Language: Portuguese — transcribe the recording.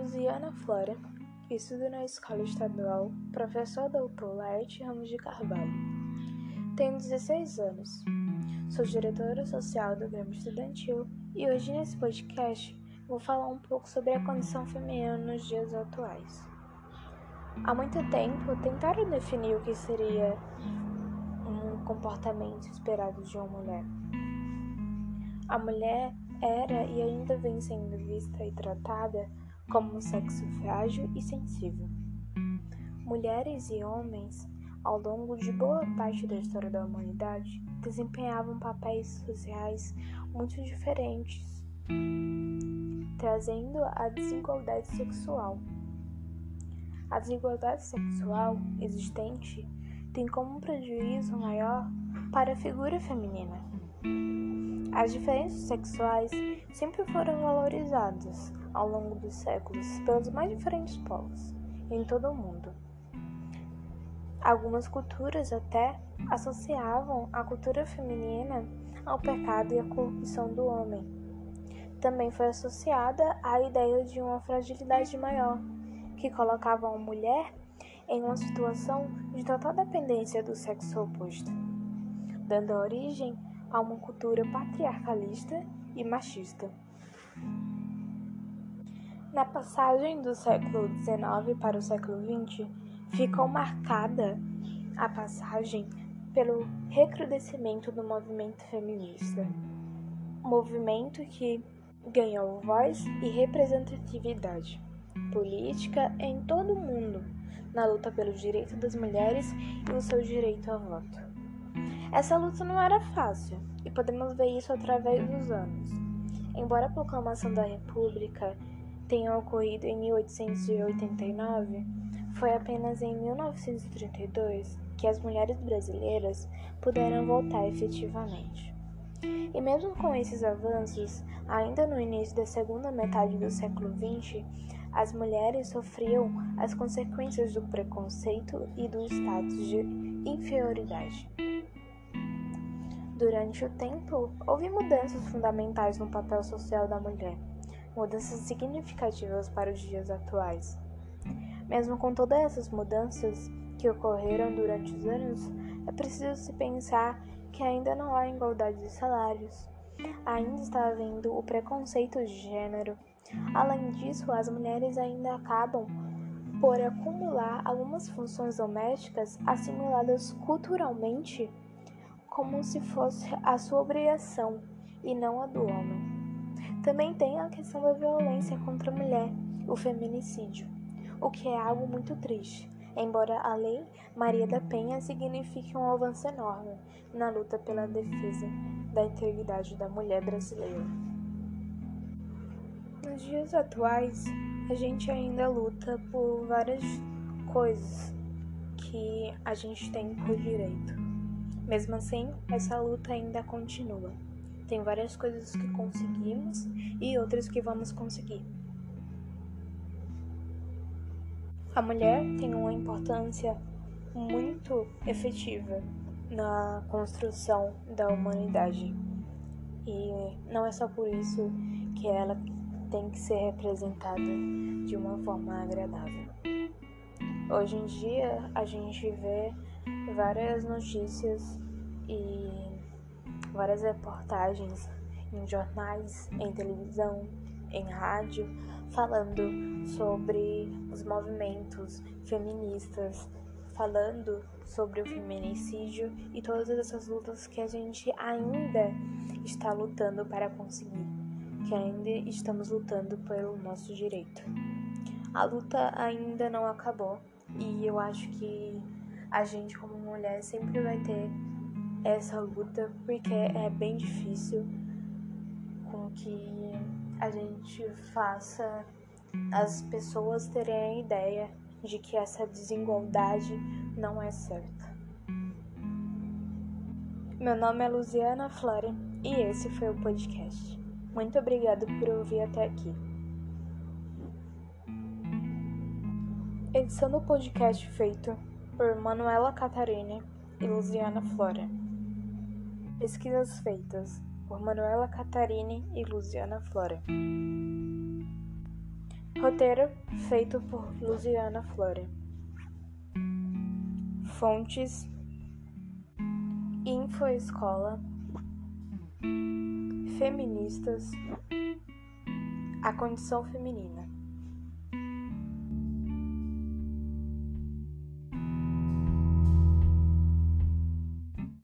Luciana Flora, estudo na Escola Estadual Professor Doutor Laerte Ramos de Carvalho. Tenho 16 anos. Sou diretora social do Grêmio Estudantil e hoje nesse podcast vou falar um pouco sobre a condição feminina nos dias atuais. Há muito tempo tentaram definir o que seria um comportamento esperado de uma mulher. A mulher era e ainda vem sendo vista e tratada como um sexo frágil e sensível. Mulheres e homens, ao longo de boa parte da história da humanidade, desempenhavam papéis sociais muito diferentes, trazendo a desigualdade sexual. A desigualdade sexual existente tem como prejuízo maior para a figura feminina. As diferenças sexuais sempre foram valorizadas ao longo dos séculos pelos mais diferentes povos em todo o mundo. Algumas culturas até associavam a cultura feminina ao pecado e à corrupção do homem. Também foi associada a ideia de uma fragilidade maior, que colocava a mulher em uma situação de total dependência do sexo oposto, dando origem a uma cultura patriarcalista e machista. Na passagem do século XIX para o século XX, ficou marcada a passagem pelo recrudescimento do movimento feminista, movimento que ganhou voz e representatividade política em todo o mundo na luta pelo direito das mulheres e o seu direito ao voto. Essa luta não era fácil, e podemos ver isso através dos anos. Embora a proclamação da República tenha ocorrido em 1889, foi apenas em 1932 que as mulheres brasileiras puderam votar efetivamente. E mesmo com esses avanços, ainda no início da segunda metade do século XX, as mulheres sofriam as consequências do preconceito e do status de inferioridade. Durante o tempo, houve mudanças fundamentais no papel social da mulher, mudanças significativas para os dias atuais. Mesmo com todas essas mudanças que ocorreram durante os anos, é preciso se pensar que ainda não há igualdade de salários, ainda está havendo o preconceito de gênero. Além disso, as mulheres ainda acabam por acumular algumas funções domésticas assimiladas culturalmente como se fosse a sua obrigação e não a do homem. Também tem a questão da violência contra a mulher, o feminicídio, o que é algo muito triste, embora a Lei Maria da Penha signifique um avanço enorme na luta pela defesa da integridade da mulher brasileira. Nos dias atuais, a gente ainda luta por várias coisas que a gente tem por direito. Mesmo assim, essa luta ainda continua. Tem várias coisas que conseguimos e outras que vamos conseguir. A mulher tem uma importância muito efetiva na construção da humanidade. E não é só por isso que ela tem que ser representada de uma forma agradável. Hoje em dia, a gente vê várias notícias e várias reportagens em jornais, em televisão, em rádio, falando sobre os movimentos feministas, falando sobre o feminicídio e todas essas lutas que a gente ainda está lutando para conseguir, que ainda estamos lutando pelo nosso direito. A luta ainda não acabou e eu acho que a gente como mulher sempre vai ter essa luta porque é bem difícil com que a gente faça as pessoas terem a ideia de que essa desigualdade não é certa. Meu nome é Luciana Flora e esse foi o podcast. Muito obrigado por ouvir até aqui. Edição do podcast feito por Manuela Catarine e Luciana Flora. Pesquisas feitas por Manuela Catarine e Luciana Flora. Roteiro feito por Luciana Flore. Fontes Infoescola Feministas A condição feminina